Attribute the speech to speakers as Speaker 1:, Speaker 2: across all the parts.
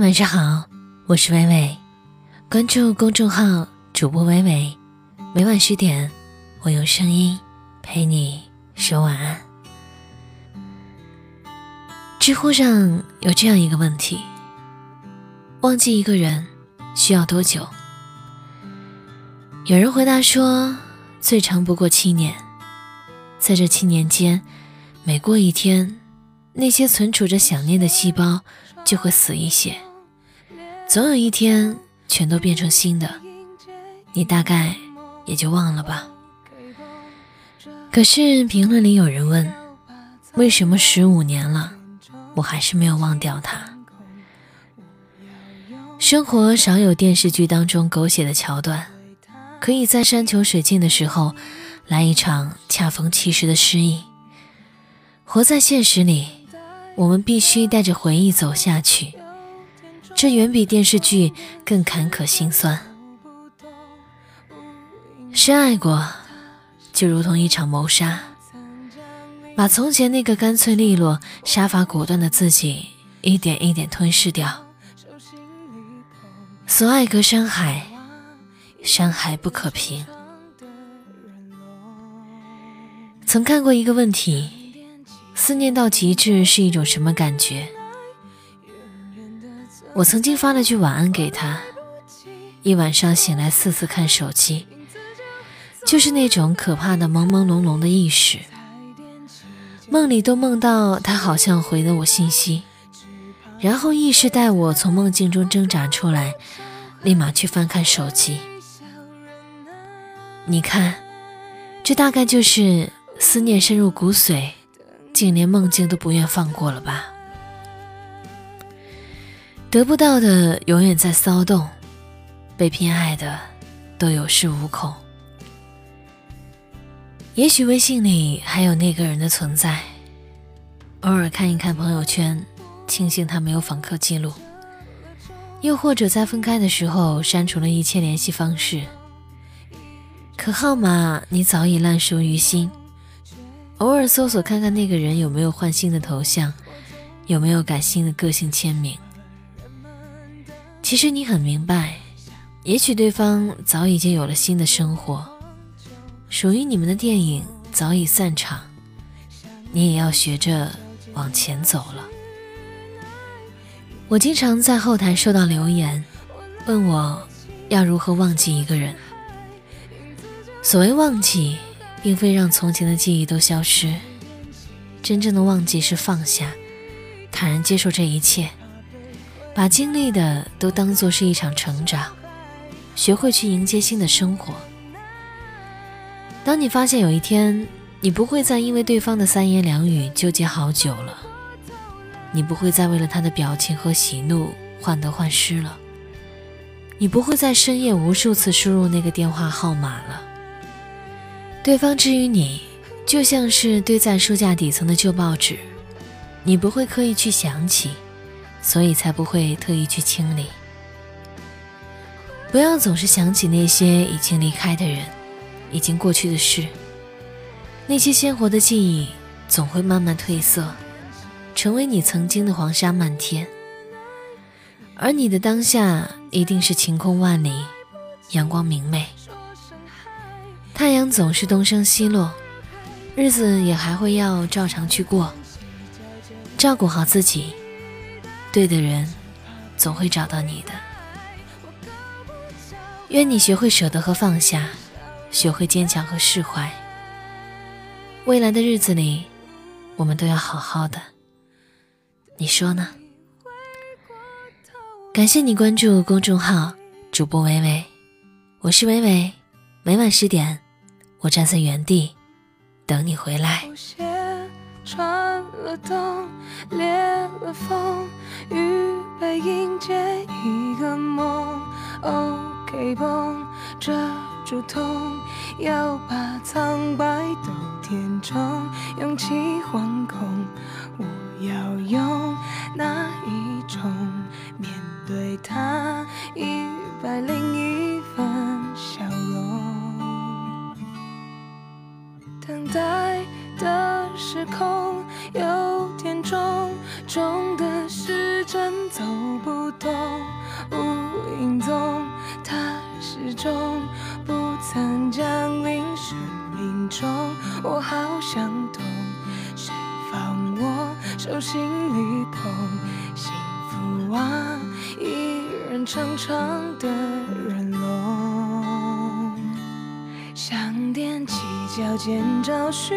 Speaker 1: 晚上好，我是微微，关注公众号主播微微，每晚十点，我用声音陪你说晚安。知乎上有这样一个问题：忘记一个人需要多久？有人回答说，最长不过七年，在这七年间，每过一天，那些存储着想念的细胞。就会死一些，总有一天全都变成新的，你大概也就忘了吧。可是评论里有人问，为什么十五年了，我还是没有忘掉他？生活少有电视剧当中狗血的桥段，可以在山穷水尽的时候来一场恰逢其时的失忆。活在现实里。我们必须带着回忆走下去，这远比电视剧更坎坷心酸。深爱过，就如同一场谋杀，把从前那个干脆利落、杀伐果断的自己一点一点吞噬掉。所爱隔山海，山海不可平。曾看过一个问题。思念到极致是一种什么感觉？我曾经发了句晚安给他，一晚上醒来四次看手机，就是那种可怕的朦朦胧胧的意识，梦里都梦到他好像回了我信息，然后意识带我从梦境中挣扎出来，立马去翻看手机。你看，这大概就是思念深入骨髓。竟连梦境都不愿放过了吧？得不到的永远在骚动，被偏爱的都有恃无恐。也许微信里还有那个人的存在，偶尔看一看朋友圈，庆幸他没有访客记录；又或者在分开的时候删除了一切联系方式，可号码你早已烂熟于心。偶尔搜索看看那个人有没有换新的头像，有没有改新的个性签名。其实你很明白，也许对方早已经有了新的生活，属于你们的电影早已散场，你也要学着往前走了。我经常在后台收到留言，问我要如何忘记一个人。所谓忘记。并非让从前的记忆都消失，真正的忘记是放下，坦然接受这一切，把经历的都当作是一场成长，学会去迎接新的生活。当你发现有一天，你不会再因为对方的三言两语纠结好久了，你不会再为了他的表情和喜怒患得患失了，你不会在深夜无数次输入那个电话号码了。对方之于你，就像是堆在书架底层的旧报纸，你不会刻意去想起，所以才不会特意去清理。不要总是想起那些已经离开的人，已经过去的事。那些鲜活的记忆总会慢慢褪色，成为你曾经的黄沙漫天。而你的当下一定是晴空万里，阳光明媚。太阳总是东升西落，日子也还会要照常去过。照顾好自己，对的人总会找到你的。愿你学会舍得和放下，学会坚强和释怀。未来的日子里，我们都要好好的。你说呢？感谢你关注公众号主播微微，我是微微，每晚十点。我站在原地，等你回来。
Speaker 2: 穿了冬，裂了缝，预备迎接一个梦。OK 绷遮住痛，要把苍白都填充，勇气惶恐。我要用哪一种面对它？一百零一分笑容。等待失控，有点重，重的时针走不动，无影踪，他始终不曾降临生命中，我好想懂，谁放我手心里捧幸福啊，一人长长的人龙，想踮起脚尖找寻。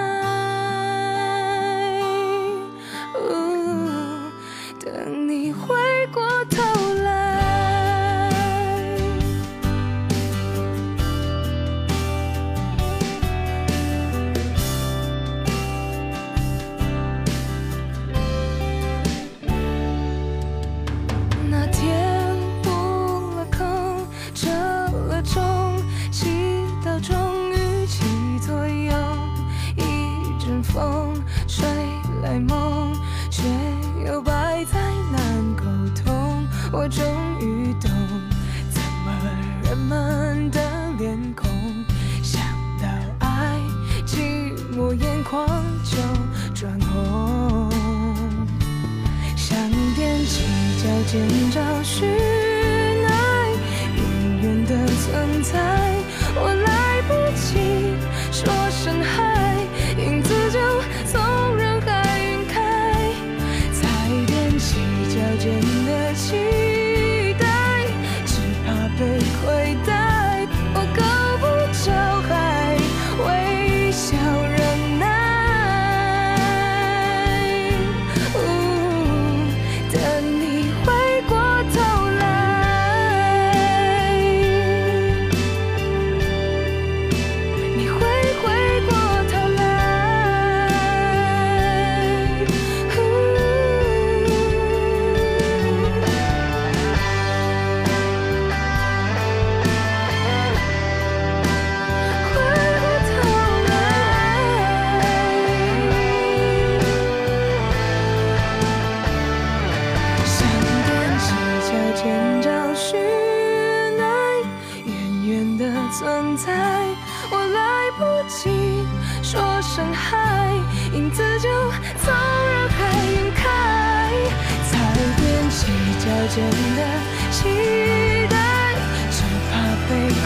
Speaker 2: 眶就转红，想踮起脚尖找寻。间的期待只怕被